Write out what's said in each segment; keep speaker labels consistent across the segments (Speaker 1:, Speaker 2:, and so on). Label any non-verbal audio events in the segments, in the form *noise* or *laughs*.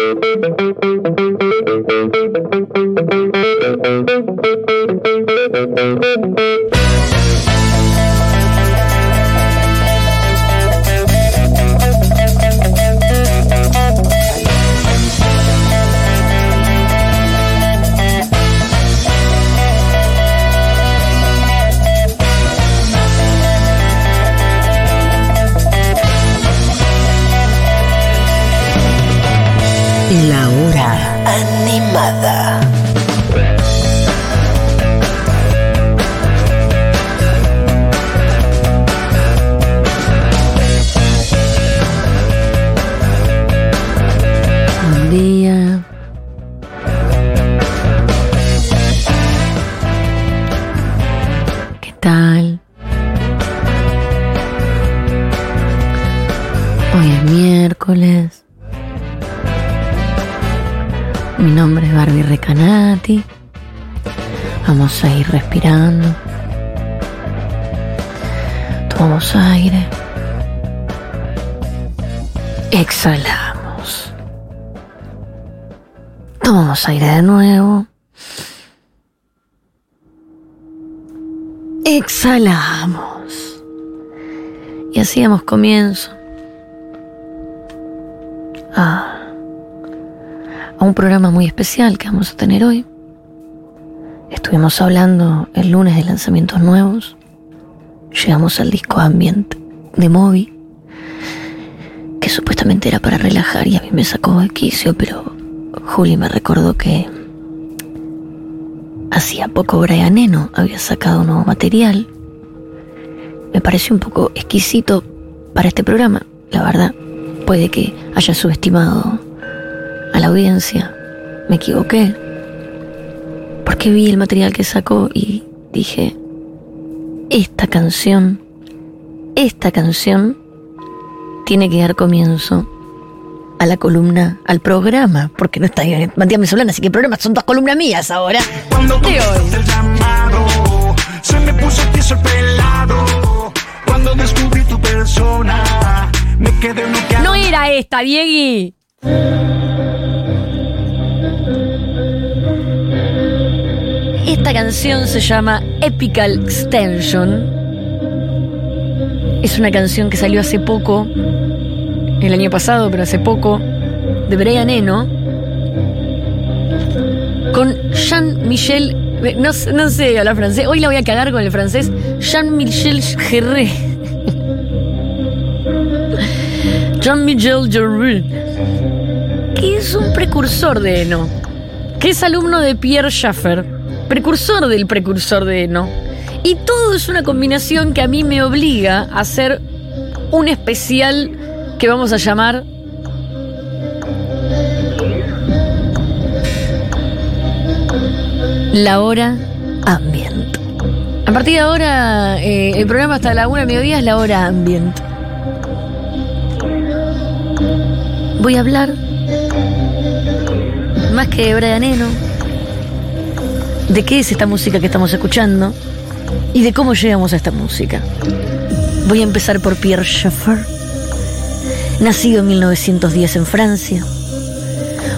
Speaker 1: La Damos comienzo. A un programa muy especial que vamos a tener hoy. Estuvimos hablando el lunes de lanzamientos nuevos. Llegamos al disco Ambient de Moby, que supuestamente era para relajar y a mí me sacó de pero Juli me recordó que hacía poco Brian Eno había sacado nuevo material. Me pareció un poco exquisito para este programa, la verdad. Puede que haya subestimado a la audiencia. Me equivoqué. Porque vi el material que sacó y dije, esta canción, esta canción tiene que dar comienzo a la columna, al programa, porque no está Matías Mesolana, así que el programa son dos columnas mías ahora.
Speaker 2: Cuando
Speaker 1: De hoy.
Speaker 2: contestaste el llamado, se me puso tieso el pelado.
Speaker 3: No era esta, Diegui. Esta canción se llama Epical Extension. Es una canción que salió hace poco, el año pasado, pero hace poco, de Brian Eno, con Jean-Michel, no, no sé hablar francés, hoy la voy a cagar con el francés, Jean-Michel Jean-Michel Jarre, que es un precursor de Eno, que es alumno de Pierre Schaffer, precursor del precursor de Eno. Y todo es una combinación que a mí me obliga a hacer un especial que vamos a llamar La Hora Ambient. A partir de ahora, eh, el programa hasta la una del mediodía es La Hora Ambient. Voy a hablar más que de Brian Eno, de qué es esta música que estamos escuchando y de cómo llegamos a esta música. Voy a empezar por Pierre Schaeffer, nacido en 1910 en Francia,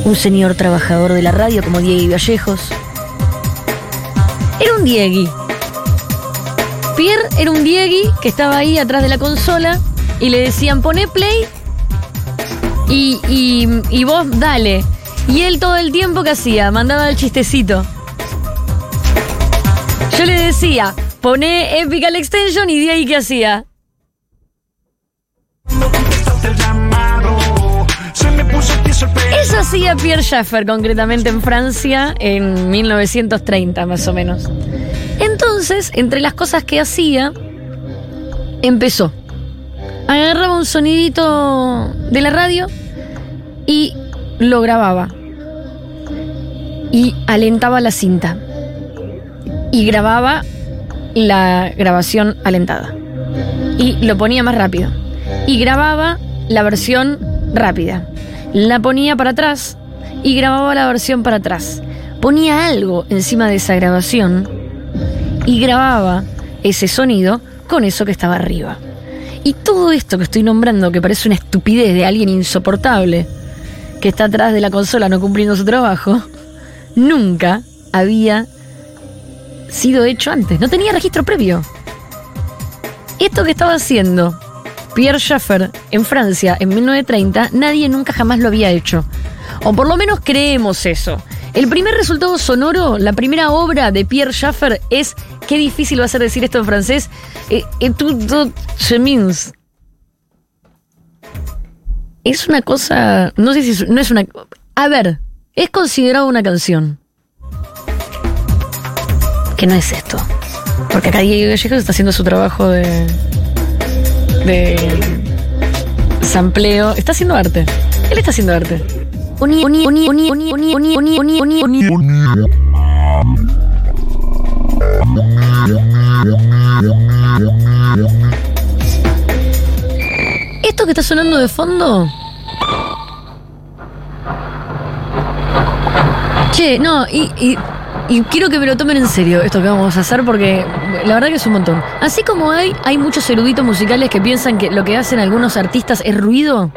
Speaker 3: un señor trabajador de la radio como Diego Vallejos. Era un Diegui. Pierre era un Diegui que estaba ahí atrás de la consola y le decían poné play y, y, y vos dale. Y él todo el tiempo que hacía, mandaba el chistecito. Yo le decía, poné Epical Extension y de ahí qué hacía. Eso hacía Pierre Schaeffer, concretamente en Francia, en 1930 más o menos. Entonces, entre las cosas que hacía, empezó. Agarraba un sonidito de la radio y lo grababa. Y alentaba la cinta. Y grababa la grabación alentada. Y lo ponía más rápido. Y grababa la versión rápida. La ponía para atrás y grababa la versión para atrás. Ponía algo encima de esa grabación y grababa ese sonido con eso que estaba arriba. Y todo esto que estoy nombrando, que parece una estupidez de alguien insoportable, que está atrás de la consola no cumpliendo su trabajo, nunca había sido hecho antes. No tenía registro previo. Esto que estaba haciendo Pierre Schaeffer en Francia en 1930, nadie nunca jamás lo había hecho. O por lo menos creemos eso. El primer resultado sonoro, la primera obra de Pierre Schaeffer es. Qué difícil va a ser decir esto en francés. Eh, tout chemins. Es una cosa. No sé si no es una. A ver, es considerado una canción. Que no es esto. Porque acá Diego Gallegos está haciendo su trabajo de. de. sampleo. Está haciendo arte. Él está haciendo arte. ¿Esto que está sonando de fondo? Che, no, y, y, y, quiero que me lo tomen en serio esto que vamos a hacer porque la verdad que es un montón. Así como hay, hay muchos eruditos musicales que piensan que lo que hacen algunos artistas es ruido.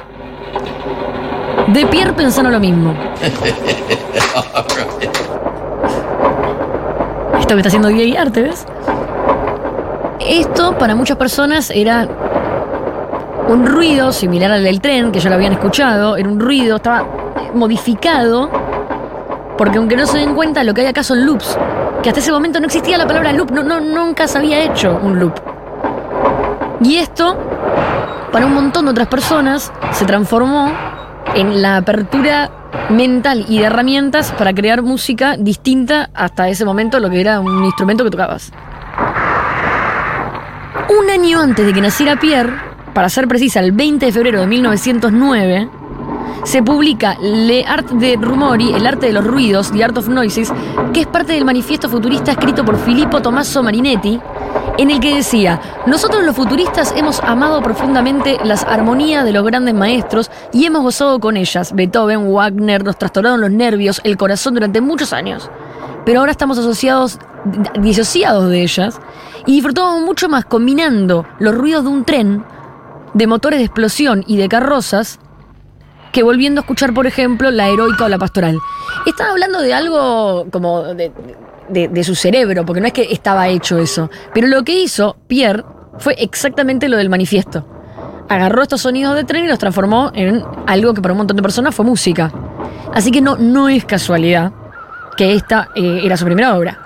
Speaker 3: De Pierre pensaron lo mismo. *laughs* Esto que está haciendo DJ Arte, ¿ves? Esto para muchas personas era un ruido similar al del tren, que ya lo habían escuchado, era un ruido, estaba modificado, porque aunque no se den cuenta, lo que hay acá son loops, que hasta ese momento no existía la palabra loop, no, no, nunca se había hecho un loop. Y esto, para un montón de otras personas, se transformó en la apertura mental y de herramientas para crear música distinta hasta ese momento lo que era un instrumento que tocabas. Un año antes de que naciera Pierre, para ser precisa, el 20 de febrero de 1909, se publica Le Art de Rumori, el arte de los ruidos, The Art of Noises, que es parte del manifiesto futurista escrito por Filippo Tommaso Marinetti, en el que decía, nosotros los futuristas hemos amado profundamente las armonías de los grandes maestros y hemos gozado con ellas. Beethoven, Wagner, nos trastornaron los nervios, el corazón durante muchos años. Pero ahora estamos asociados, disociados de ellas y disfrutamos mucho más combinando los ruidos de un tren, de motores de explosión y de carrozas, que volviendo a escuchar, por ejemplo, la heroica o la pastoral. Estaba hablando de algo como de, de, su cerebro, porque no es que estaba hecho eso. Pero lo que hizo Pierre fue exactamente lo del manifiesto. Agarró estos sonidos de tren y los transformó en algo que para un montón de personas fue música. Así que no, no es casualidad que esta eh, era su primera obra.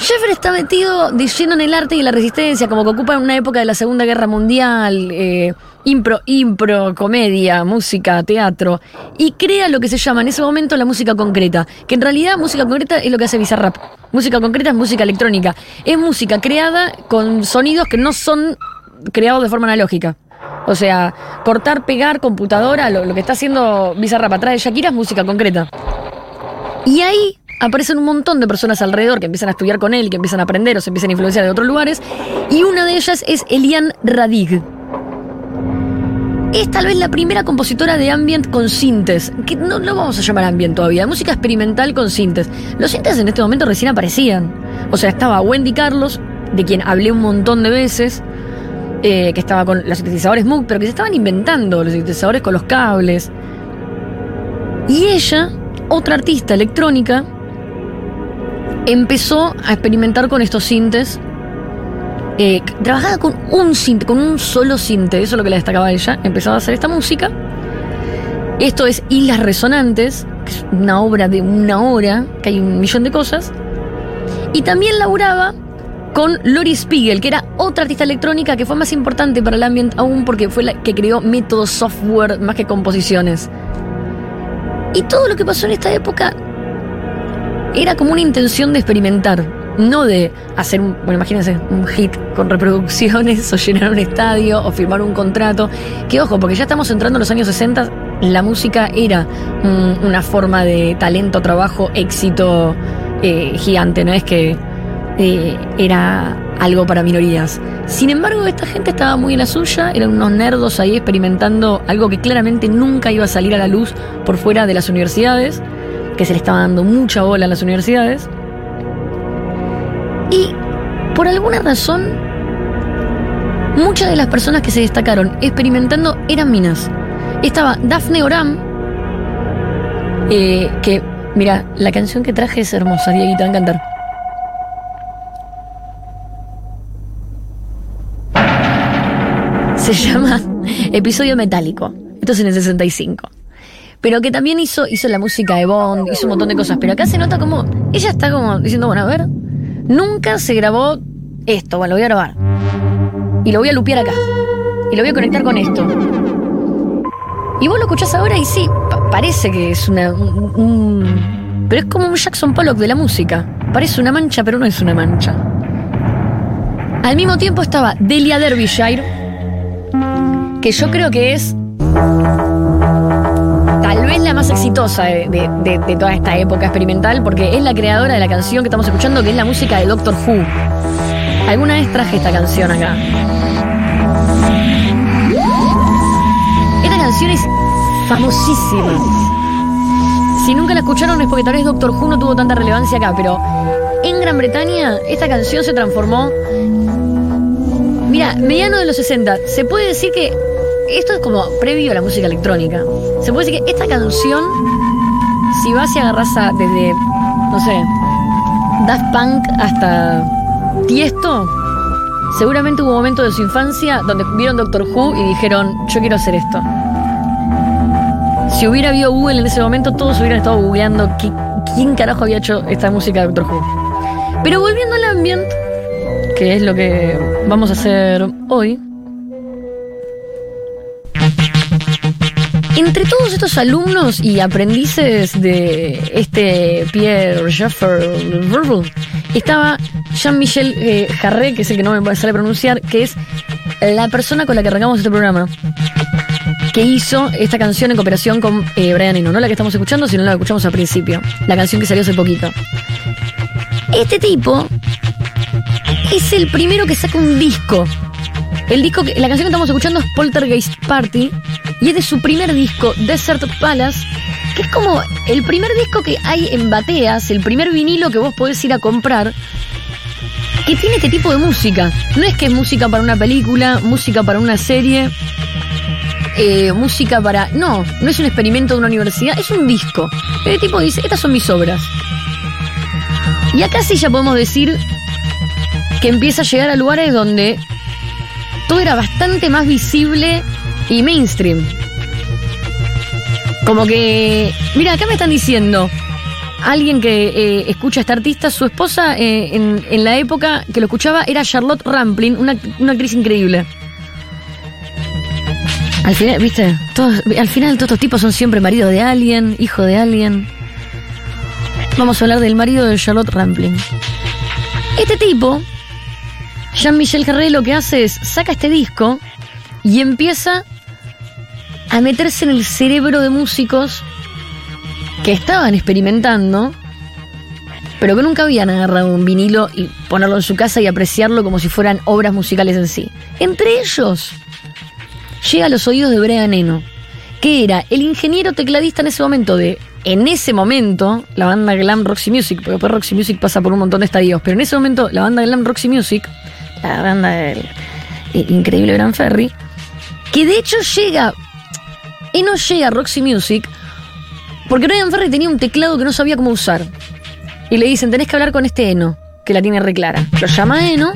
Speaker 3: Sheffer está metido de lleno en el arte y la resistencia, como que ocupa una época de la Segunda Guerra Mundial, eh, impro, impro, comedia, música, teatro, y crea lo que se llama en ese momento la música concreta, que en realidad música concreta es lo que hace Bizarrap. Música concreta es música electrónica, es música creada con sonidos que no son creados de forma analógica. O sea, cortar, pegar, computadora, lo, lo que está haciendo Bizarrap atrás de Shakira es música concreta. Y ahí aparecen un montón de personas alrededor que empiezan a estudiar con él, que empiezan a aprender o se empiezan a influenciar de otros lugares. Y una de ellas es Eliane Radig. Es tal vez la primera compositora de ambient con sintes, que no lo vamos a llamar ambient todavía, música experimental con sintes. Los sintes en este momento recién aparecían. O sea, estaba Wendy Carlos, de quien hablé un montón de veces, eh, que estaba con los sintetizadores Moog, pero que se estaban inventando los sintetizadores con los cables. Y ella, otra artista electrónica, empezó a experimentar con estos sintes. Eh, trabajaba con un sinte, con un solo sinte, eso es lo que le destacaba ella. Empezaba a hacer esta música. Esto es Islas Resonantes, que es una obra de una hora, que hay un millón de cosas. Y también laburaba con Lori Spiegel, que era otra artista electrónica que fue más importante para el ambiente aún porque fue la que creó métodos software más que composiciones. Y todo lo que pasó en esta época era como una intención de experimentar, no de hacer, un, bueno, imagínense, un hit con reproducciones *laughs* o llenar un estadio o firmar un contrato. Que ojo, porque ya estamos entrando en los años 60, la música era un, una forma de talento, trabajo, éxito eh, gigante, no es que eh, era algo para minorías. Sin embargo, esta gente estaba muy en la suya, eran unos nerdos ahí experimentando algo que claramente nunca iba a salir a la luz por fuera de las universidades que se le estaba dando mucha bola a las universidades. Y por alguna razón, muchas de las personas que se destacaron experimentando eran minas. Estaba Daphne Oram, Eh, que, mira, la canción que traje es hermosa, Dieguito, a encantar. Se llama *laughs* Episodio Metálico. Esto es en el 65. Pero que también hizo, hizo la música de Bond, hizo un montón de cosas. Pero acá se nota como. Ella está como diciendo, bueno, a ver. Nunca se grabó esto. Bueno, lo voy a grabar. Y lo voy a lupear acá. Y lo voy a conectar con esto. Y vos lo escuchás ahora y sí, pa- parece que es una. un- pero es como un Jackson Pollock de la música. Parece una mancha, pero no es una mancha. Al mismo tiempo estaba Delia Derbyshire, que yo creo que es vez la más exitosa de, de- toda esta época experimental, porque es la creadora de la canción que estamos escuchando, que es la música de Doctor Who. Alguna vez traje esta canción acá. Esta canción es famosísima. Si nunca la escucharon es porque tal vez Doctor Who no tuvo tanta relevancia acá, pero en Gran Bretaña esta canción se transformó. Mira, mediano de los 60. Se puede decir que esto es como previo a la música electrónica. Se puede decir que esta canción, si vas y agarras a desde, no sé, Daft Punk hasta Tiesto, seguramente hubo momentos de su infancia donde vieron Doctor Who y dijeron, yo quiero hacer esto. Si hubiera habido Google en ese momento, todos hubieran estado googleando qui- quién carajo había hecho esta música de Doctor Who. Pero volviendo al ambient, que es lo que vamos a hacer hoy. Estos alumnos y aprendices de este Pierre Jeffer Verbal, estaba Jean-Michel eh, Jarre, que es el que no me sale pronunciar, que es la persona con la que arrancamos este programa que hizo esta canción en cooperación con eh, Brian Eno. No la que estamos escuchando, sino la que escuchamos al principio. La canción que salió hace poquito. Este tipo es el primero que saca un disco. El disco que, la canción que estamos escuchando es Poltergeist Party y es de su primer disco, Desert Palace, que es como el primer disco que hay en bateas, el primer vinilo que vos podés ir a comprar, que tiene este tipo de música. No es que es música para una película, música para una serie, eh, música para... No, no es un experimento de una universidad, es un disco. El tipo dice, estas son mis obras. Y acá sí ya podemos decir que empieza a llegar a lugares donde todo era bastante más visible y mainstream. Como que, mira, acá me están diciendo, alguien que eh, escucha a este artista, su esposa eh, en, en la época que lo escuchaba era Charlotte Rampling, una, una actriz increíble. Al final, viste, al final todos estos tipos son siempre marido de alguien, hijo de alguien. Vamos a hablar del marido de Charlotte Rampling. Este tipo, Jean-Michel Jarre, lo que hace es saca este disco y empieza a meterse en el cerebro de músicos que estaban experimentando, pero que nunca habían agarrado un vinilo y ponerlo en su casa y apreciarlo como si fueran obras musicales en sí. Entre ellos llega a los oídos de Brian Eno, que era el ingeniero tecladista en ese momento de, en ese momento, la banda Glam Roxy Music, porque después Roxy Music pasa por un montón de estadios, pero en ese momento la banda Glam Roxy Music, la banda del el increíble Gran Ferry, que de hecho llega, Eno llega a Roxy Music porque Brian Ferry tenía un teclado que no sabía cómo usar. Y le dicen, tenés que hablar con este Eno, que la tiene re clara. Lo llama Eno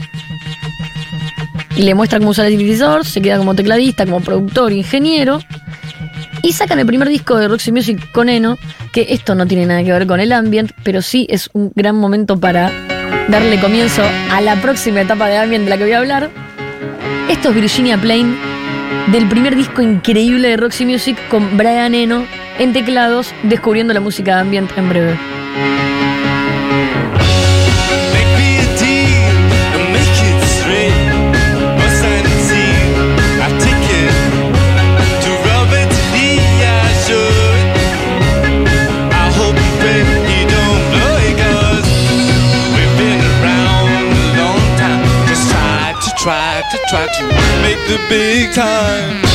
Speaker 3: y le muestra cómo usar el sintetizador, se queda como tecladista, como productor, ingeniero. Y sacan el primer disco de Roxy Music con Eno, que esto no tiene nada que ver con el ambient, pero sí es un gran momento para darle comienzo a la próxima etapa de ambient de la que voy a hablar. Esto es Virginia Plain, del primer disco increíble de Roxy Music con Brian Eno en teclados, descubriendo la música de ambient en breve.
Speaker 4: The big time.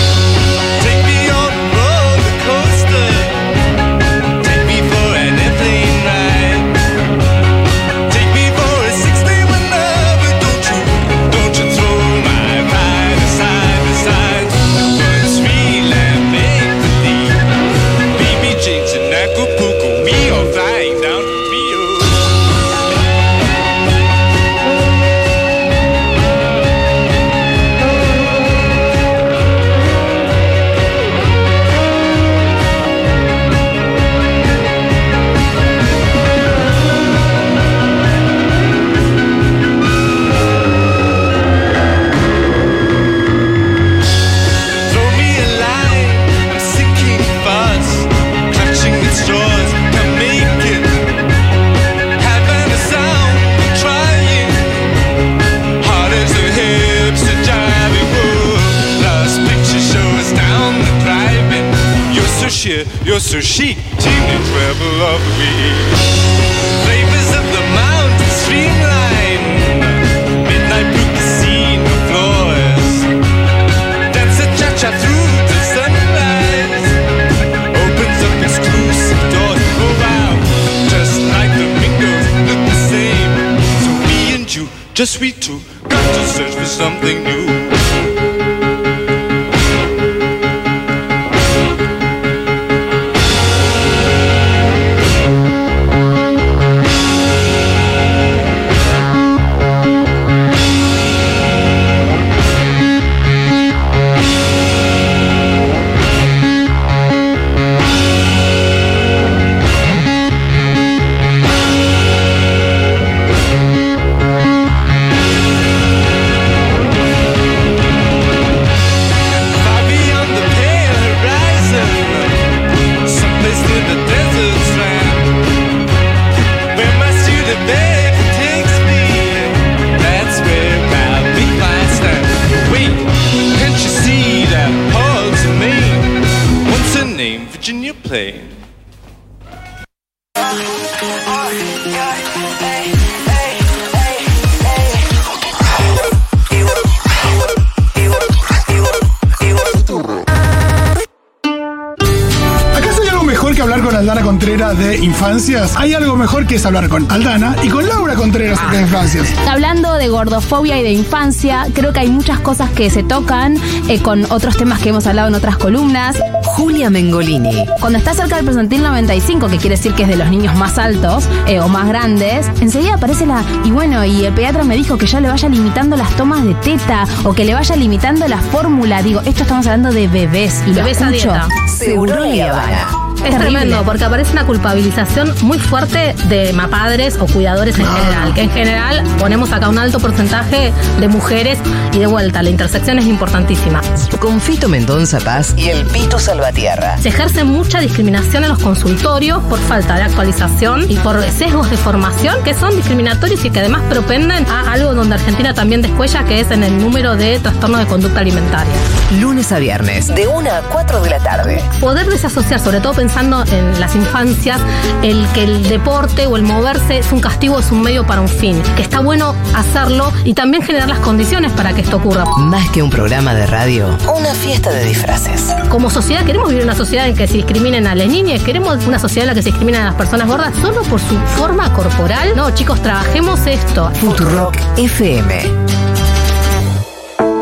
Speaker 5: Gordofobia y de infancia, creo que hay muchas cosas que se tocan eh, con otros temas que hemos hablado en otras columnas.
Speaker 6: Julia Mengolini.
Speaker 5: Cuando está cerca del percentil 95, que quiere decir que es de los niños más altos eh, o más grandes, enseguida aparece la. Y bueno, y el pediatra me dijo que ya le vaya limitando las tomas de teta o que le vaya limitando la fórmula. Digo, esto estamos hablando de bebés y lo
Speaker 7: Bebés a
Speaker 5: escucho.
Speaker 7: dieta.
Speaker 6: Seguro y Habana.
Speaker 7: Es
Speaker 5: Terrible.
Speaker 7: tremendo, porque aparece una culpabilización muy fuerte de mapadres o cuidadores en general. Que en general ponemos acá un alto porcentaje de mujeres y de vuelta, la intersección es importantísima.
Speaker 6: Con Fito Mendonza Paz y el Pito Salvatierra.
Speaker 7: Se ejerce mucha discriminación en los consultorios por falta de actualización y por sesgos de formación que son discriminatorios y que además propenden a algo donde Argentina también descuella, que es en el número de trastornos de conducta alimentaria.
Speaker 6: Lunes a viernes, de 1 a 4 de la tarde.
Speaker 7: poder desasociar, sobre todo pensando en las infancias, el que el deporte o el moverse es un castigo, es un medio para un fin, que está bueno hacerlo y también generar las condiciones para que esto ocurra.
Speaker 6: Más que un programa de radio, una fiesta de disfraces.
Speaker 7: Como sociedad queremos vivir una sociedad en que se discriminen a las niñas, queremos una sociedad en la que se discriminen a las personas gordas solo por su forma corporal. No, chicos, trabajemos esto.
Speaker 6: Futurock FM.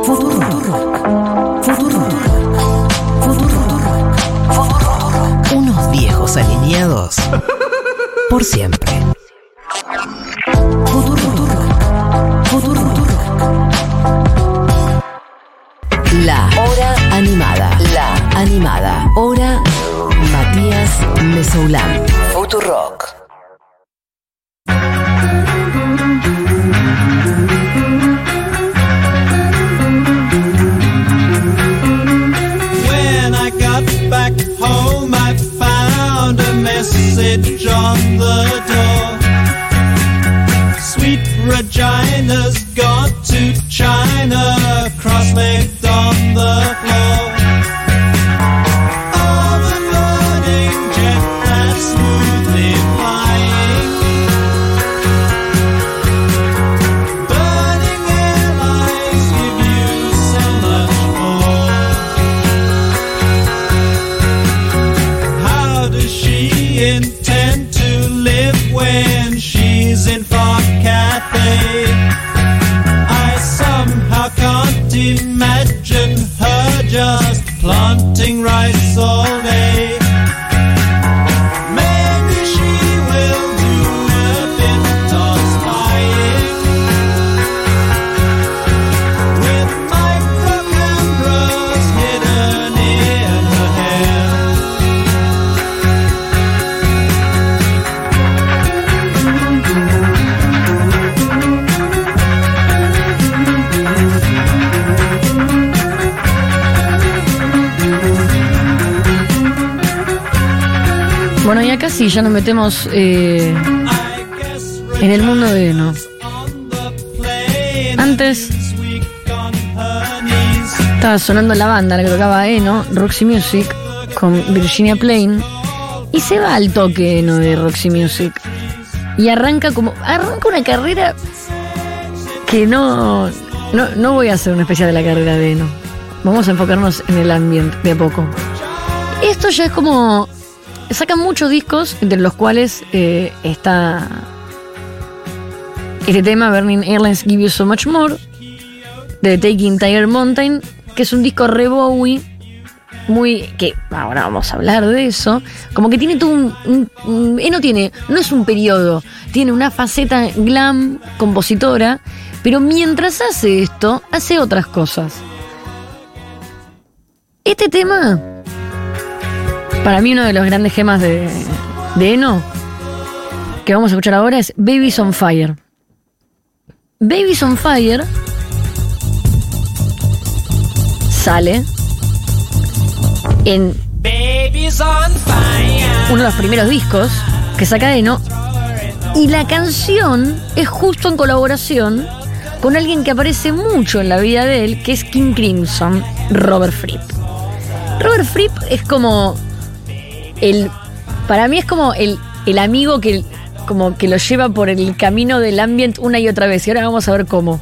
Speaker 6: Futurock. Alineados por siempre. Futurock. Futurock. La hora animada. La animada. Hora Matías Mesoulán. Futurock.
Speaker 8: Message on the door. Sweet Regina's gone to China, cross-legged on the floor. Just planting rice all day.
Speaker 3: Sí, ya nos metemos eh, en el mundo de Eno. Antes estaba sonando la banda, la que tocaba Eno, Roxy Music, con Virginia Plain, y se va al toque Eno de Roxy Music. Y arranca como. Arranca una carrera que no. No, no voy a hacer una especial de la carrera de Eno. Vamos a enfocarnos en el ambiente de a poco. Esto ya es como. Sacan muchos discos, entre los cuales eh, está este tema, Burning Airlines Give You So Much More, de Taking Tiger Mountain, que es un disco re Bowie, muy. que ahora vamos a hablar de eso. Como que tiene todo un. eh, no tiene. No es un periodo, tiene una faceta glam, compositora, pero mientras hace esto, hace otras cosas. Este tema, para mí uno de los grandes gemas de, de Eno, que vamos a escuchar ahora, es Babies on Fire. Babies on Fire sale en uno de los primeros discos que saca Eno y la canción es justo en colaboración con alguien que aparece mucho en la vida de él, que es King Crimson, Robert Fripp. Robert Fripp es como el para mí es como el, el amigo que como que lo lleva por el camino del ambient una y otra vez y ahora vamos a ver cómo.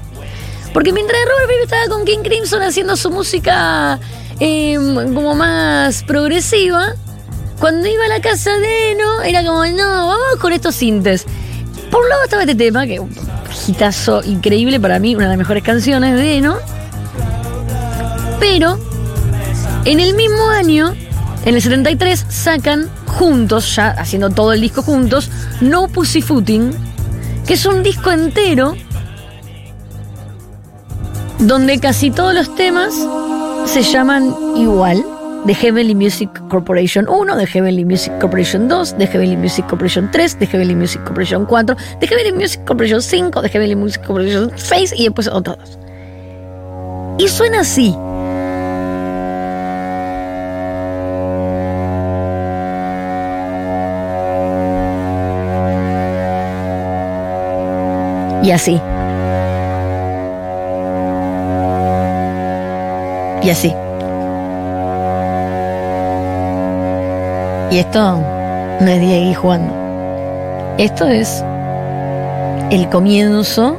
Speaker 3: Porque mientras Robert Fripp estaba con King Crimson haciendo su música eh, como más progresiva, cuando iba a la casa de Eno era como, no, vamos con estos sintes. Por un lado estaba este tema, que un hitazo increíble para mí, una de las mejores canciones de Eno. Pero en el mismo año, en el 73, sacan juntos, ya haciendo todo el disco juntos, No Pussyfooting, que es un disco entero donde casi todos los temas se llaman igual. De Heavenly Music Corporation 1, de Heavenly Music Corporation 2, de Heavenly Music Corporation 3, de Heavenly Music Corporation 4, de Heavenly Music Corporation 5, de Heavenly Music Corporation 6 y después otros. Y suena así. Y así. Y así. Y esto no es Diego jugando. Esto es el comienzo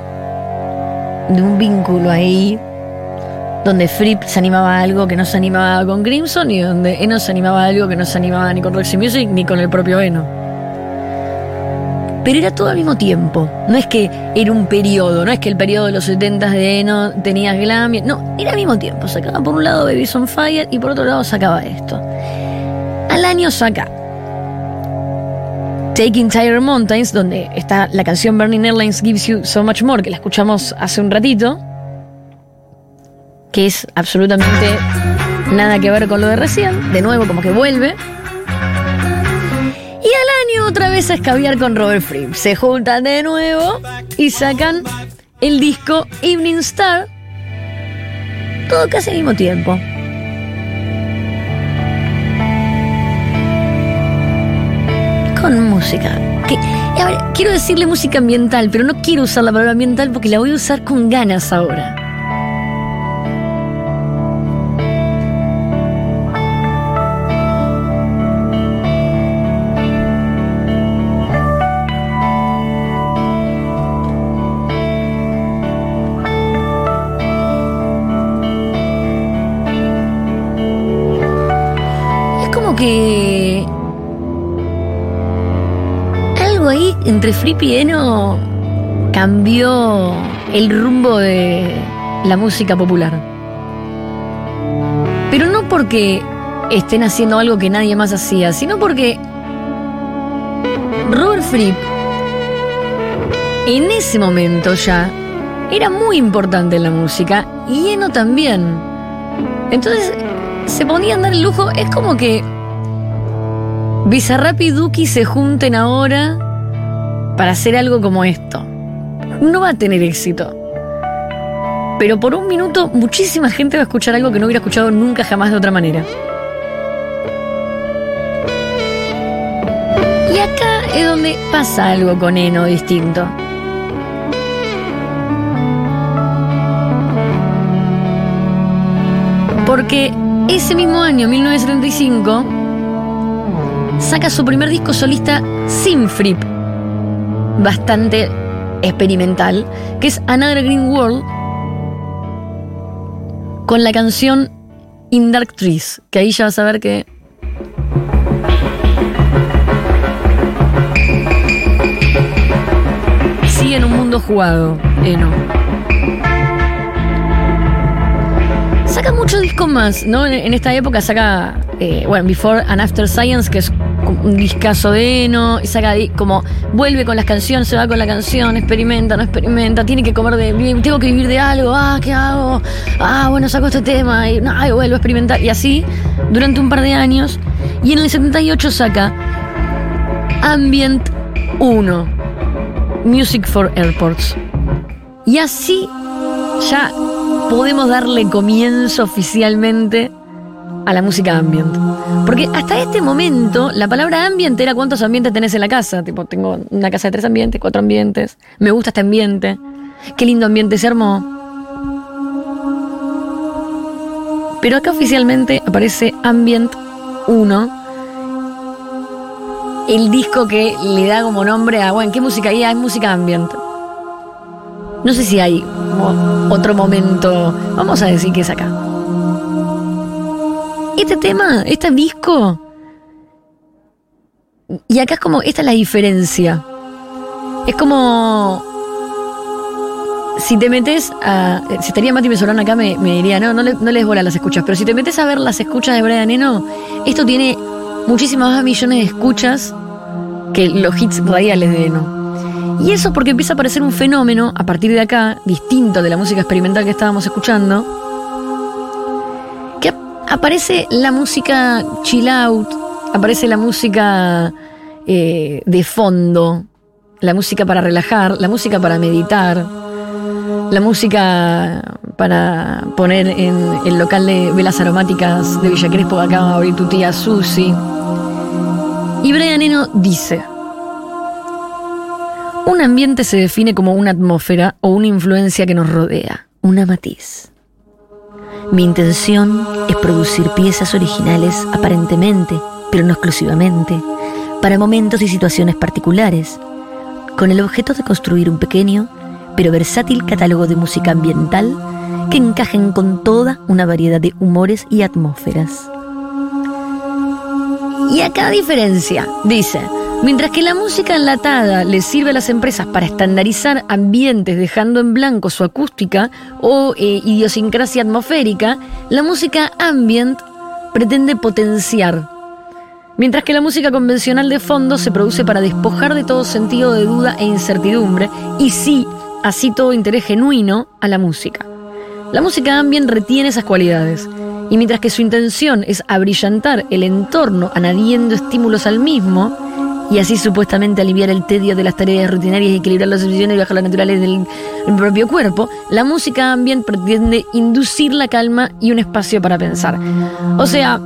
Speaker 3: de un vínculo ahí donde Fripp se animaba a algo que no se animaba con Crimson y donde Eno se animaba a algo que no se animaba ni con Roxy Music ni con el propio Eno. Pero era todo al mismo tiempo. No es que era un periodo, no es que el periodo de los 70 de Eno tenía glam. No, era al mismo tiempo. Sacaba por un lado Babies on Fire y por otro lado sacaba esto. Al año saca Taking Tiger Mountains, donde está la canción Burning Airlines Gives You So Much More, que la escuchamos hace un ratito, que es absolutamente nada que ver con lo de recién. De nuevo, como que vuelve. Otra vez a escabiar con Robert Fripp. Se juntan de nuevo y sacan el disco Evening Star. Todo casi al mismo tiempo. Con música. Quiero decirle música ambiental, pero no quiero usar la palabra ambiental porque la voy a usar con ganas ahora. Algo ahí entre Flip y Eno cambió el rumbo de la música popular. Pero no porque estén haciendo algo que nadie más hacía, sino porque Robert Fripp en ese momento ya era muy importante en la música y Eno también. Entonces se ponían dar el lujo, es como que Bizarrap y Duki se junten ahora para hacer algo como esto. No va a tener éxito. Pero por un minuto muchísima gente va a escuchar algo que no hubiera escuchado nunca jamás de otra manera. acá es donde pasa algo con Eno distinto. Porque ese mismo año, 1975, saca su primer disco solista sin bastante experimental, que es Another Green World, con la canción In Dark Trees, que ahí ya vas a ver que sigue en un mundo jugado, Eno. Saca muchos discos más, ¿no? En, esta época saca, eh, bueno, Before and After Science, que es un discazo de Eno, y saca como, vuelve con las canciones, se va con la canción, experimenta, no experimenta, tiene que comer de, tengo que vivir de algo, ah, ¿qué hago? Ah, bueno, saco este tema, y no, ay, vuelvo a experimentar, y así, durante un par de años, y en el 78 saca Ambient 1, Music for Airports. Y así ya podemos darle comienzo oficialmente a la música ambient. Porque hasta este momento la palabra ambient era cuántos ambientes tenés en la casa. Tipo, tengo una casa de tres ambientes, cuatro ambientes. Me gusta este ambiente. Qué lindo ambiente se armó. Pero acá oficialmente aparece Ambient 1. El disco que le da como nombre a, bueno, ¿qué música hay? Hay música ambient. No sé si hay otro momento. Vamos a decir que es acá. Este tema, este disco. Y acá es como, esta es la diferencia. Es como. Si te metes a. Si estaría Mati Mesolán acá, me, me diría, no, no le, no les bola las escuchas. Pero si te metes a ver las escuchas de Brian Eno, esto tiene muchísimas más millones de escuchas que los hits radiales de Eno. Y eso porque empieza a aparecer un fenómeno a partir de acá, distinto de la música experimental que estábamos escuchando, aparece la música chill out, aparece la música eh, de fondo, la música para relajar, la música para meditar, la música para poner en el local de velas aromáticas de Villa Crespo acaba de abrir tu tía Susi. Y Brian Eno dice, un ambiente se define como una atmósfera o una influencia que nos rodea, una matiz. Mi intención es producir piezas originales aparentemente, pero no exclusivamente, para momentos y situaciones particulares, con el objeto de construir un pequeño pero versátil catálogo de música ambiental que encajen con toda una variedad de humores y atmósferas. Y acá diferencia, dice, mientras que la música enlatada le sirve a las empresas para estandarizar ambientes dejando en blanco su acústica o eh, idiosincrasia atmosférica, la música ambient pretende potenciar. Mientras que la música convencional de fondo se produce para despojar de todo sentido de duda e incertidumbre y sí, así todo interés genuino a la música. La música ambient retiene esas cualidades, y mientras que su intención es abrillantar el entorno añadiendo estímulos al mismo, y así supuestamente aliviar el tedio de las tareas rutinarias y equilibrar las y bajar las naturales del propio cuerpo, la música ambient pretende inducir la calma y un espacio para pensar. O sea,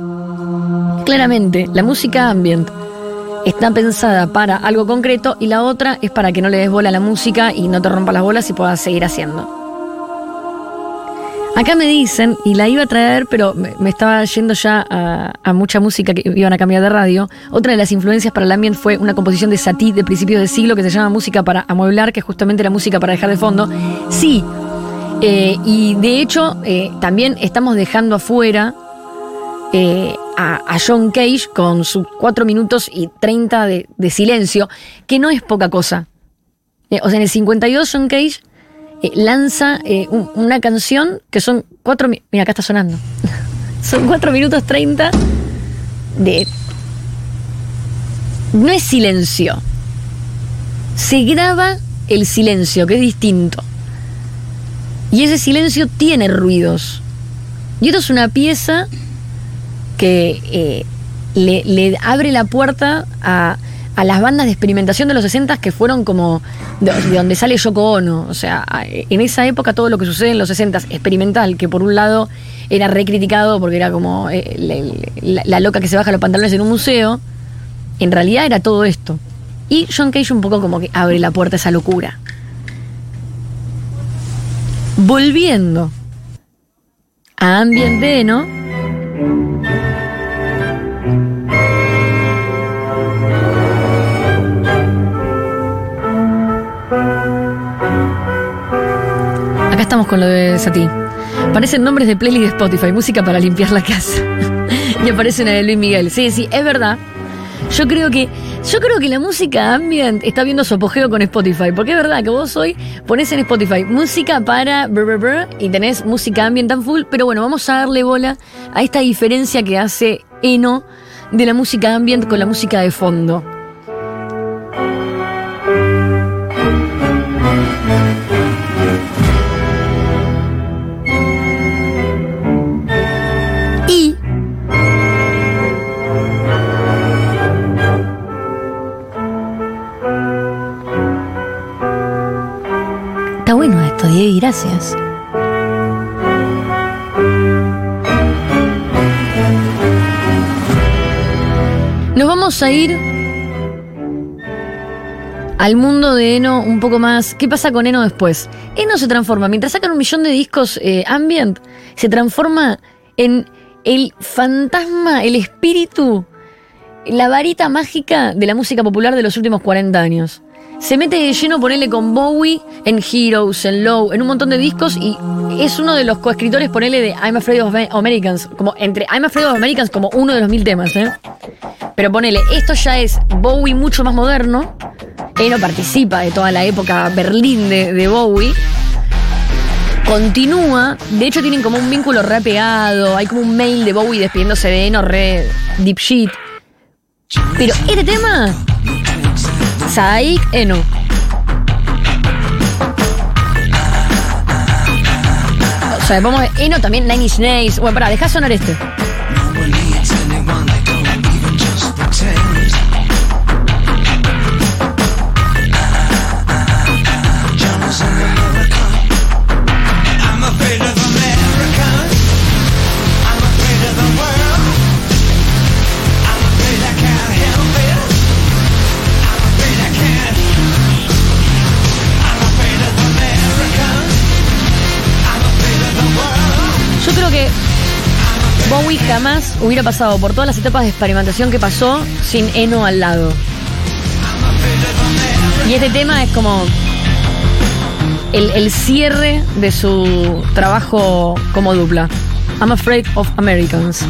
Speaker 3: claramente, la música ambient está pensada para algo concreto y la otra es para que no le des bola a la música y no te rompa las bolas y puedas seguir haciendo. Acá me dicen, y la iba a traer, pero me, estaba yendo ya a, mucha música que iban a cambiar de radio. Otra de las influencias para el ambient fue una composición de Satie de principios de siglo que se llama Música para amueblar, que es justamente la música para dejar de fondo. Sí, eh, y de hecho eh, también estamos dejando afuera eh, a, a John Cage con sus 4 minutos y 30 de, de silencio, que no es poca cosa. O sea, en el 52 John Cage eh, lanza eh, un- una canción que son 4 Mira, acá está sonando. *laughs* son 4 minutos 30 de... No es silencio. Se graba el silencio, que es distinto. Y ese silencio tiene ruidos. Y esto es una pieza que eh, le, le abre la puerta a, a las bandas de experimentación de los 60 que fueron como de, de donde sale Yoko Ono. O sea, en esa época todo lo que sucede en los 60 experimental, que por un lado era recriticado porque era como eh, la, loca que se baja los pantalones en un museo, en realidad era todo esto. Y John Cage un poco como que abre la puerta a esa locura. Volviendo a ambiente Eno, Acá estamos con lo de Sati. Parecen nombres de playlist de Spotify, música para limpiar la casa. *laughs* y aparecen en el Luis Miguel. Sí, sí, es verdad. Yo creo que yo creo que la música ambient está viendo su apogeo con Spotify, porque es verdad que vos hoy pones en Spotify música para brr, y tenés música ambient tan full, pero bueno, vamos a darle bola a esta diferencia que hace Eno de la música ambient con la música de fondo. Gracias. Nos vamos a ir al mundo de Eno un poco más. ¿Qué pasa con Eno después? Eno se transforma, mientras sacan un millón de discos eh, ambient, se transforma en el fantasma, el espíritu, la varita mágica de la música popular de los últimos 40 años. Se mete de lleno, ponele con Bowie en Heroes, en Low, en un montón de discos y es uno de los coescritores, ponele de I'm Afraid of Americans, como entre I'm Afraid of Americans como uno de los mil temas, ¿eh? Pero ponele, esto ya es Bowie mucho más moderno. Eno participa de toda la época Berlín de, de Bowie. Continúa, de hecho tienen como un vínculo re pegado, hay como un mail de Bowie despidiéndose de Eno, re deep shit. Pero este tema, Saik Eno. O sea, vamos Eno también Nine Inch Nails. Bueno, pará, deja sonar este. Jamás hubiera pasado por todas las etapas de experimentación que pasó sin Eno al lado. Y este tema es como el, el cierre de su trabajo como dupla. I'm afraid of Americans.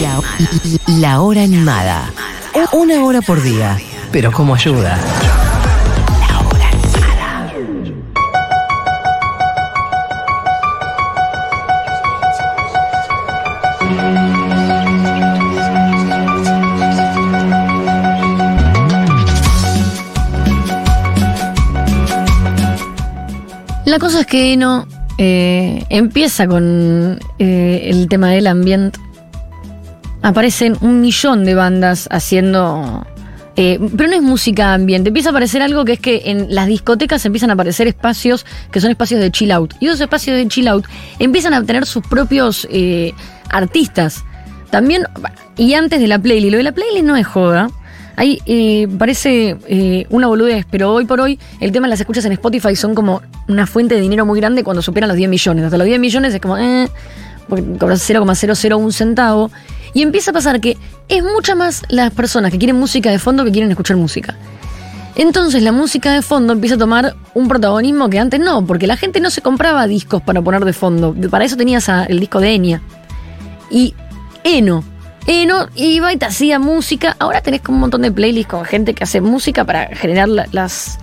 Speaker 6: La, la hora animada. Una hora por día. Pero como ayuda.
Speaker 3: La cosa es que Eno eh, empieza con eh, el tema del ambiente. Aparecen un millón de bandas haciendo. eh, pero no es música ambiente. Empieza a aparecer algo que es que en las discotecas empiezan a aparecer espacios que son espacios de chill out. Y esos espacios de chill out empiezan a tener sus propios eh, artistas. También, y antes de la playlist, lo de la playlist no es joda. Ahí eh, parece eh, una boludez, pero hoy por hoy el tema de las escuchas en Spotify son como una fuente de dinero muy grande cuando superan los 10 millones. Hasta los 10 millones es como, eh, porque cobras 0,001 centavo. Y empieza a pasar que es mucha más las personas que quieren música de fondo que quieren escuchar música. Entonces la música de fondo empieza a tomar un protagonismo que antes no, porque la gente no se compraba discos para poner de fondo. Para eso tenías el disco de Enya. Y Eno. Eno iba y te hacía música. Ahora tenés como un montón de playlists con gente que hace música para generar la- las,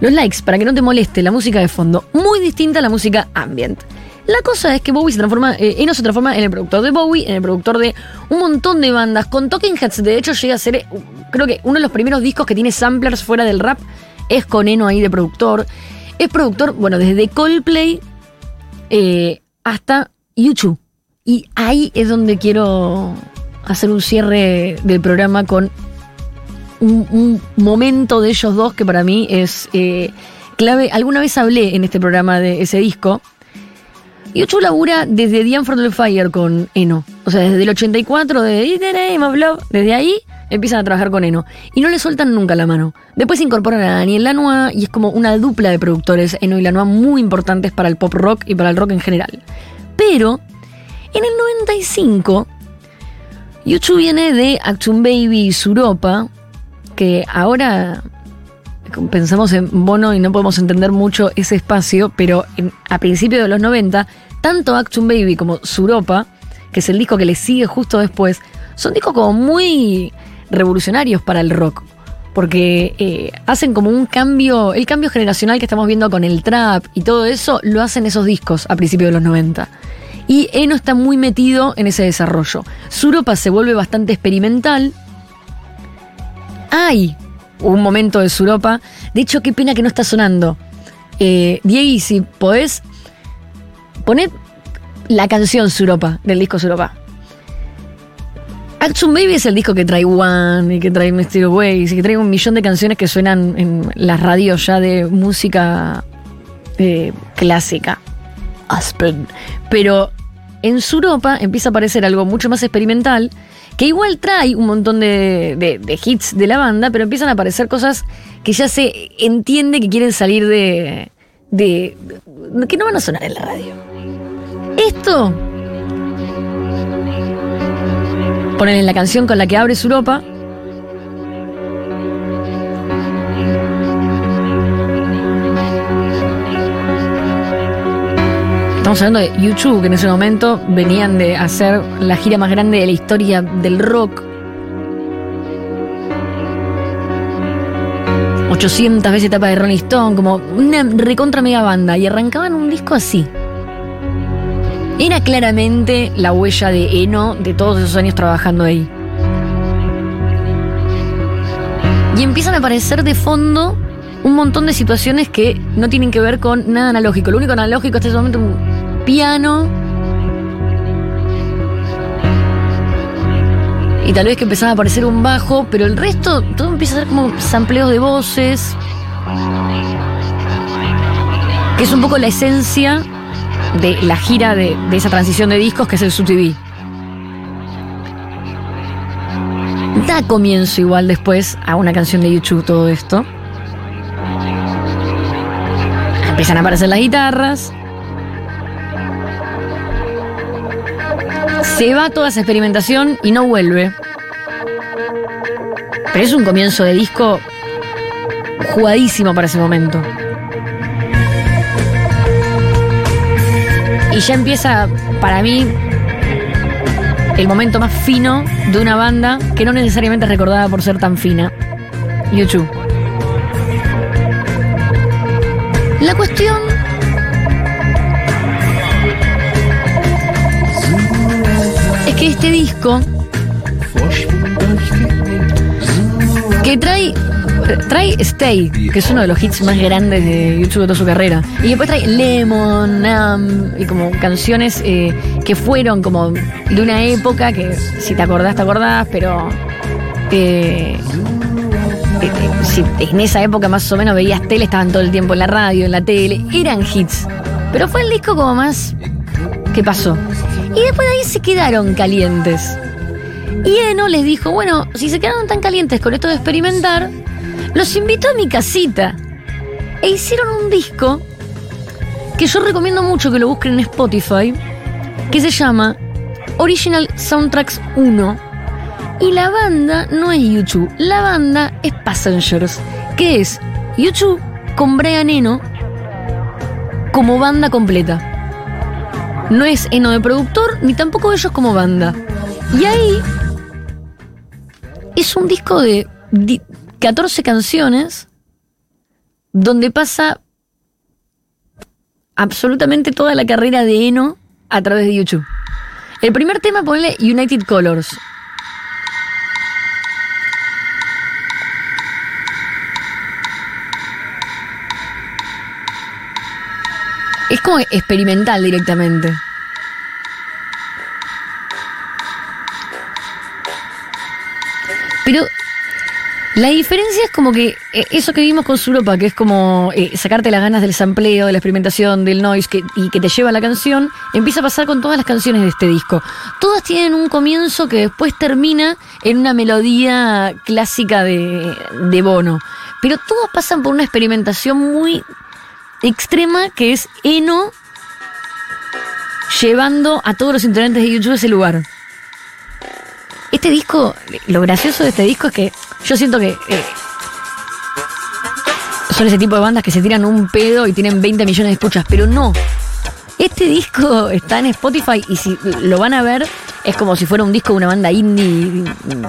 Speaker 3: los likes, para que no te moleste la música de fondo. Muy distinta a la música ambient. La cosa es que Bowie se transforma, eh, Eno se transforma en el productor de Bowie, en el productor de un montón de bandas. Con Talking Heads, de hecho, llega a ser, eh, creo que uno de los primeros discos que tiene samplers fuera del rap es con Eno ahí de productor. Es productor, bueno, desde Coldplay eh, hasta YouTube. Y ahí es donde quiero hacer un cierre del programa con un, momento de ellos dos que para mí es eh, clave. Alguna vez hablé en este programa de ese disco. Y Ocho labura desde The the Fire con Eno. O sea, desde el 84, de the Name of Love, desde ahí empiezan a trabajar con Eno. Y no le sueltan nunca la mano. Después incorporan a Daniel Lanois y es como una dupla de productores, Eno y Lanois, muy importantes para el pop rock y para el rock en general. Pero, en el 95, YouTube viene de Action Baby y Suropa, que ahora pensamos en Bono y no podemos entender mucho ese espacio, pero a principios de los 90, tanto Action Baby como Suropa, que es el disco que le sigue justo después, son discos como muy revolucionarios para el rock. Porque eh, hacen como un cambio, el cambio generacional que estamos viendo con el trap y todo eso, lo hacen esos discos a principios de los 90. Y Eno está muy metido en ese desarrollo. Suropa se vuelve bastante experimental, hay un momento de Suropa. De hecho, qué pena que no está sonando. Eh, Diego, si podés, poned la canción Suropa, del disco Suropa. Action Baby es el disco que trae One y que trae Mystery Ways y que trae un millón de canciones que suenan en las radios ya de música eh, clásica. Aspen. Pero en Suropa empieza a aparecer algo mucho más experimental que igual trae un montón de, de- hits de la banda, pero empiezan a aparecer cosas que ya se entiende que quieren salir de, de- de- que no van a sonar en la radio. Esto ponen en la canción con la que abre Suropa. Estamos hablando de YouTube, que en ese momento venían de hacer la gira más grande de la historia del rock. 800 veces tapa de Rolling Stone, como una recontra mega banda, y arrancaban un disco así. Era claramente la huella de Eno de todos esos años trabajando ahí. Y empiezan a aparecer de fondo un montón de situaciones que no tienen que ver con nada analógico. Lo único analógico hasta ese momento piano. Y tal vez que empezaba a aparecer un bajo, pero el resto todo empieza a ser como sampleos de voces. Que es un poco la esencia de la gira de, esa transición de discos que es el SUTV. Da comienzo igual después a una canción de YouTube todo esto. Empiezan a aparecer las guitarras. Se va toda esa experimentación y no vuelve. Pero es un comienzo de disco jugadísimo para ese momento. Y ya empieza, para mí, el momento más fino de una banda que no necesariamente es recordada por ser tan fina. YouTube. La cuestión que este disco que trae trae Stay, que es uno de los hits más grandes de YouTube de toda su carrera. Y después trae Lemon, Numb, y como canciones eh, que fueron como de una época que si te acordás, te acordás, pero eh, eh, eh, en esa época más o menos veías tele, estaban todo el tiempo en la radio, en la tele, eran hits. Pero fue el disco como más que pasó. Y después de ahí se quedaron calientes. Y Eno les dijo, bueno, si se quedaron tan calientes con esto de experimentar, los invito a mi casita. E hicieron un disco que yo recomiendo mucho que lo busquen en Spotify, que se llama Original Soundtracks 1. Y la banda no es YouTube, la banda es Passengers, que es YouTube con Brian Eno como banda completa. No es Eno de productor, ni tampoco ellos como banda. Y ahí es un disco de di- 14 canciones donde pasa absolutamente toda la carrera de Eno a través de YouTube. El primer tema ponle United Colors. Es como experimental directamente. Pero la diferencia es como que eh, eso que vimos con Suropa, que es como eh, sacarte las ganas del sampleo, de la experimentación, del noise que- y que te lleva a la canción, empieza a pasar con todas las canciones de este disco. Todas tienen un comienzo que después termina en una melodía clásica de, de Bono. Pero todos pasan por una experimentación muy extrema que es Eno llevando a todos los integrantes de YouTube a ese lugar. Este disco, lo gracioso de este disco es que yo siento que eh, son ese tipo de bandas que se tiran un pedo y tienen 20 millones de escuchas, pero no. Este disco está en Spotify y si lo van a ver es como si fuera un disco de una banda indie mm,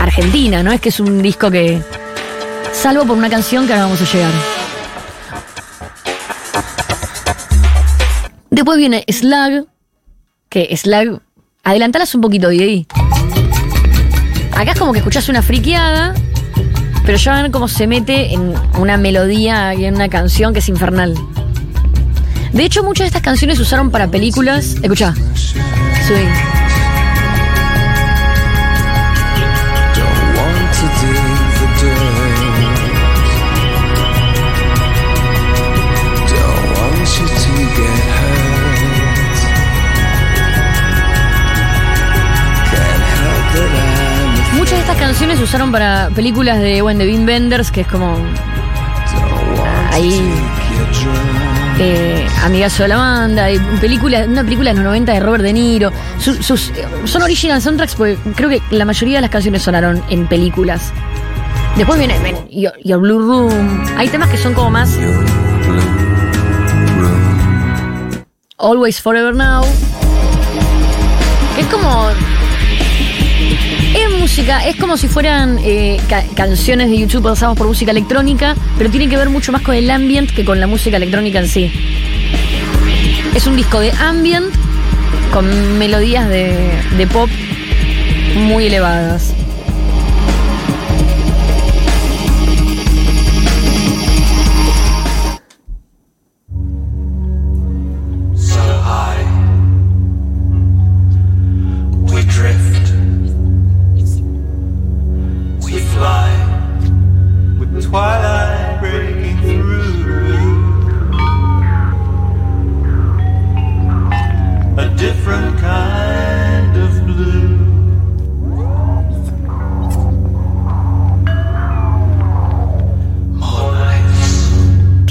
Speaker 3: argentina, ¿no? Es que es un disco que, salvo por una canción que ahora vamos a llegar. Después viene Slag, que Slag, adelantalas un poquito, Diego. Acá es como que escuchás una friqueada, pero ya ven cómo se mete en una melodía y en una canción que es infernal. De hecho, muchas de estas canciones se usaron para películas. Escucha. Subí. Canciones usaron para películas de, bueno, de que es como ahí eh, amigazo de la banda, y una película de los 90 de Robert De Niro. Su- sus, son original soundtracks porque creo que la mayoría de las canciones sonaron en películas. Después viene Your Blue Room. Hay temas que son como más Always Forever Now. Que es como. Es como si fueran eh, ca- canciones de YouTube pasadas por música electrónica, pero tiene que ver mucho más con el ambient que con la música electrónica en sí. Es un disco de ambient con melodías de pop muy elevadas.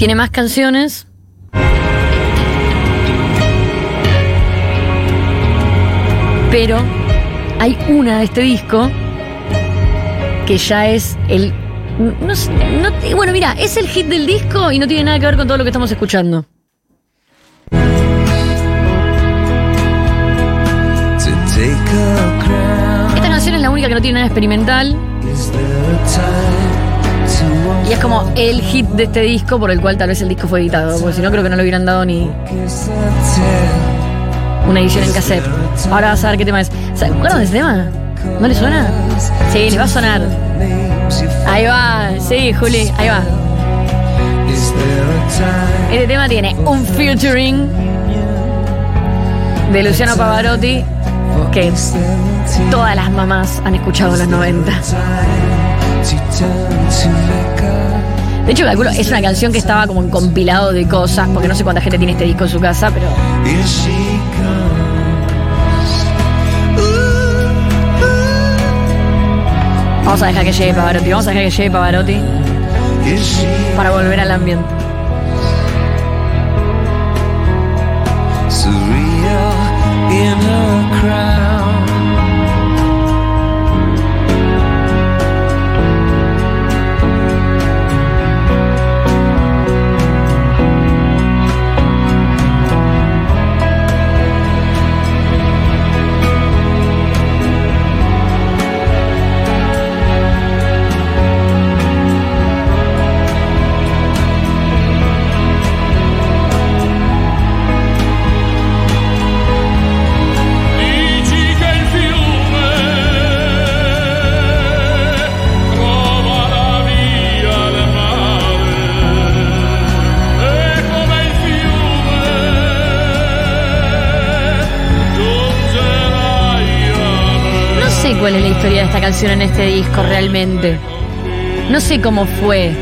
Speaker 3: Tiene más canciones. Pero hay una de este disco que ya es el. no no bueno, mira, es el hit del disco y no tiene nada que ver con todo lo que estamos escuchando. Esta canción es la única que no tiene nada experimental y es como el hit de este disco por el cual tal vez el disco fue editado, porque si no creo que no le hubieran dado ni una edición en cassette. Ahora vas a ver qué tema es. ¿Se acuerdan de ese tema? ¿No le suena? Sí, le va a sonar. Ahí va, sí, Juli, ahí va. Este tema tiene un featuring de Luciano Pavarotti que todas las mamás han escuchado en los 90. De hecho, calculo, es una canción que estaba como en compilado de cosas, porque no sé cuánta gente tiene este disco en su casa, pero vamos a dejar que llegue Pavarotti, vamos a dejar que llegue Pavarotti para volver al ambiente.
Speaker 4: surreal in her crown.
Speaker 3: En este disco realmente. No sé cómo fue.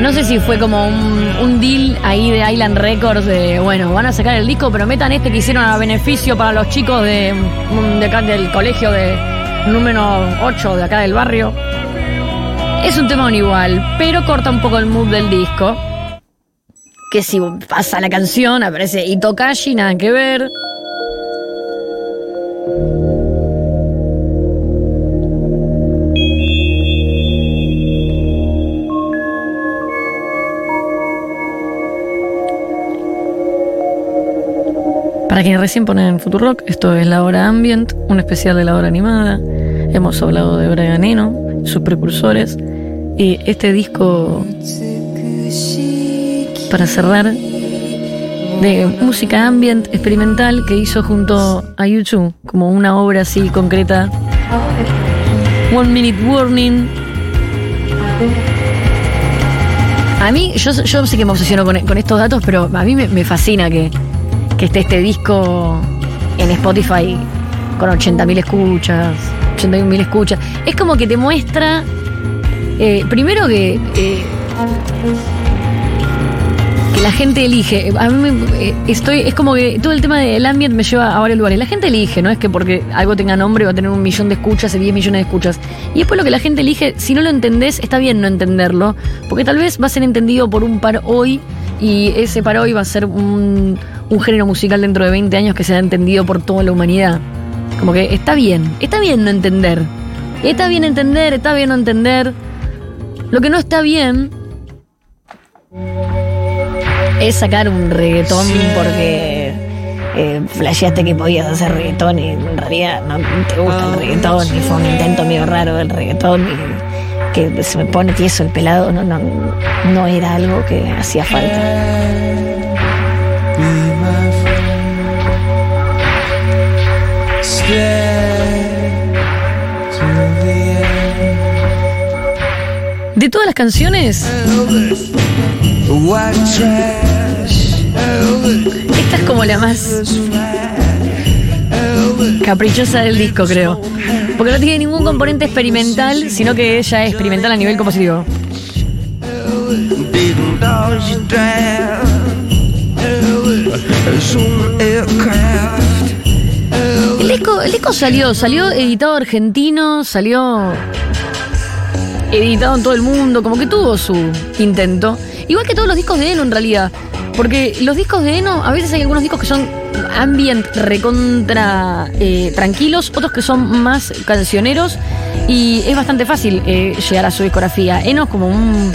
Speaker 3: No sé si fue como un, deal ahí de Island Records de, bueno, van a sacar el disco, pero metan este que hicieron a beneficio para los chicos de, de acá del colegio de número 8 de acá del barrio. Es un tema igual, pero corta un poco el mood del disco. Que si pasa la canción, aparece Itokashi, nada que ver. Para quienes recién ponen Futurock, esto es la hora ambient, un especial de la hora animada. Hemos hablado de Brian Eno, sus precursores. Y este disco, para cerrar, de música ambient experimental que hizo junto a YouTube, como una obra así concreta. One Minute Warning. A mí, yo, yo sí que me obsesiono con, estos datos, pero a mí me fascina que, que esté este disco en Spotify con 80.000 escuchas, 81.000 escuchas. Es como que te muestra, eh, primero que, eh, que la gente elige. A mí me- eh, estoy, es como que todo el tema del ambient me lleva a varios lugares. La gente elige, no es que porque algo tenga nombre va a tener un millón de escuchas y 10 millones de escuchas. Y después lo que la gente elige, si no lo entendés, está bien no entenderlo, porque tal vez va a ser entendido por un par hoy y ese par hoy va a ser un, un género musical dentro de 20 años que sea entendido por toda la humanidad. Como que está bien, está bien no entender. Está bien entender, está bien no entender. Lo que no está bien es sacar un reggaetón porque
Speaker 1: eh, flasheaste que podías hacer reggaetón y en realidad no te gusta el reggaetón y fue un intento medio raro del reggaetón y que se me pone tieso el pelado, no, no, no era algo que hacía falta.
Speaker 3: De todas las canciones, esta es como la más caprichosa del disco, creo. Porque no tiene ningún componente experimental, sino que ella es experimental a nivel compositivo. El disco, el disco salió, salió editado argentino, salió editado en todo el mundo, como que tuvo su intento. Igual que todos los discos de Eno en realidad. Porque los discos de Eno, a veces hay algunos discos que son ambient recontra eh, tranquilos, otros que son más cancioneros y es bastante fácil eh, llegar a su discografía. Eno es como un,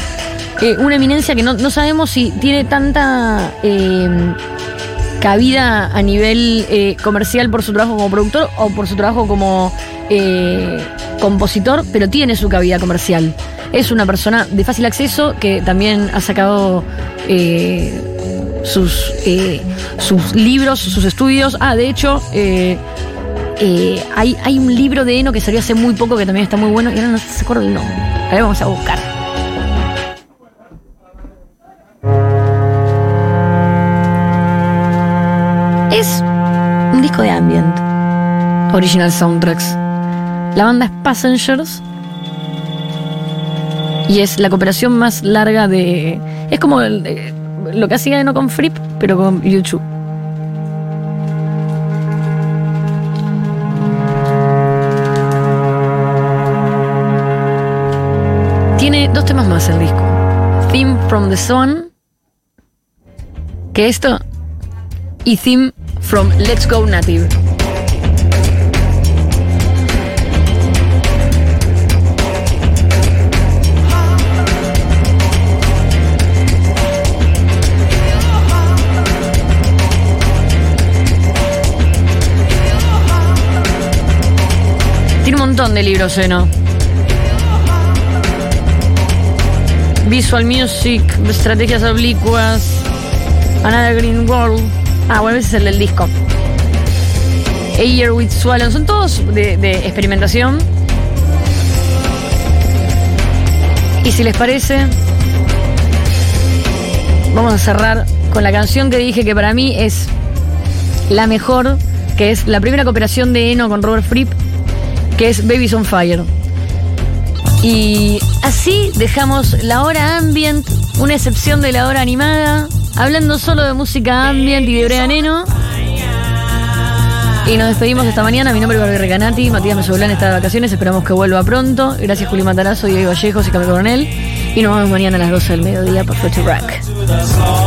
Speaker 3: eh, una eminencia que no, no sabemos si tiene tanta cabida a nivel comercial por su trabajo como productor o por su trabajo como compositor, pero tiene su cabida comercial. Es una persona de fácil acceso que también ha sacado sus, eh, sus libros, sus estudios. Ah, de hecho, eh, eh, hay, hay un libro de Eno que salió hace muy poco que también está muy bueno y ahora no se acuerda el nombre. A ver, vamos a buscar. Es un disco de ambient. Original soundtracks. La banda es Passengers. Y es la cooperación más larga de. Es como el- eh, lo que hacía Eno con Fripp, pero con YouTube. Tiene dos temas más el disco. Theme from the Sun. Que esto. Y Theme from Let's Go Native. Montón de libros, ¿eh? ¿no? Visual Music, Estrategias Oblicuas, Another Green World. Ah, bueno, ese es el del disco. Air with Swallow. Son todos de, de experimentación. Y si les parece, vamos a cerrar con la canción que dije que para mí es la mejor, que es la primera cooperación de Eno con Robert Fripp, que es Babies on Fire. Y así dejamos la hora ambient, una excepción de la hora animada, hablando solo de música ambient y de Brea Neno. Y nos despedimos esta mañana. Mi nombre es Barbie Recanati, Matías Mesoblán está de vacaciones, esperamos que vuelva pronto. Gracias Juli Matarazo, Diego Vallejos y Camilo Coronel. Y nos vemos mañana a las 12 del mediodía por Future Rock.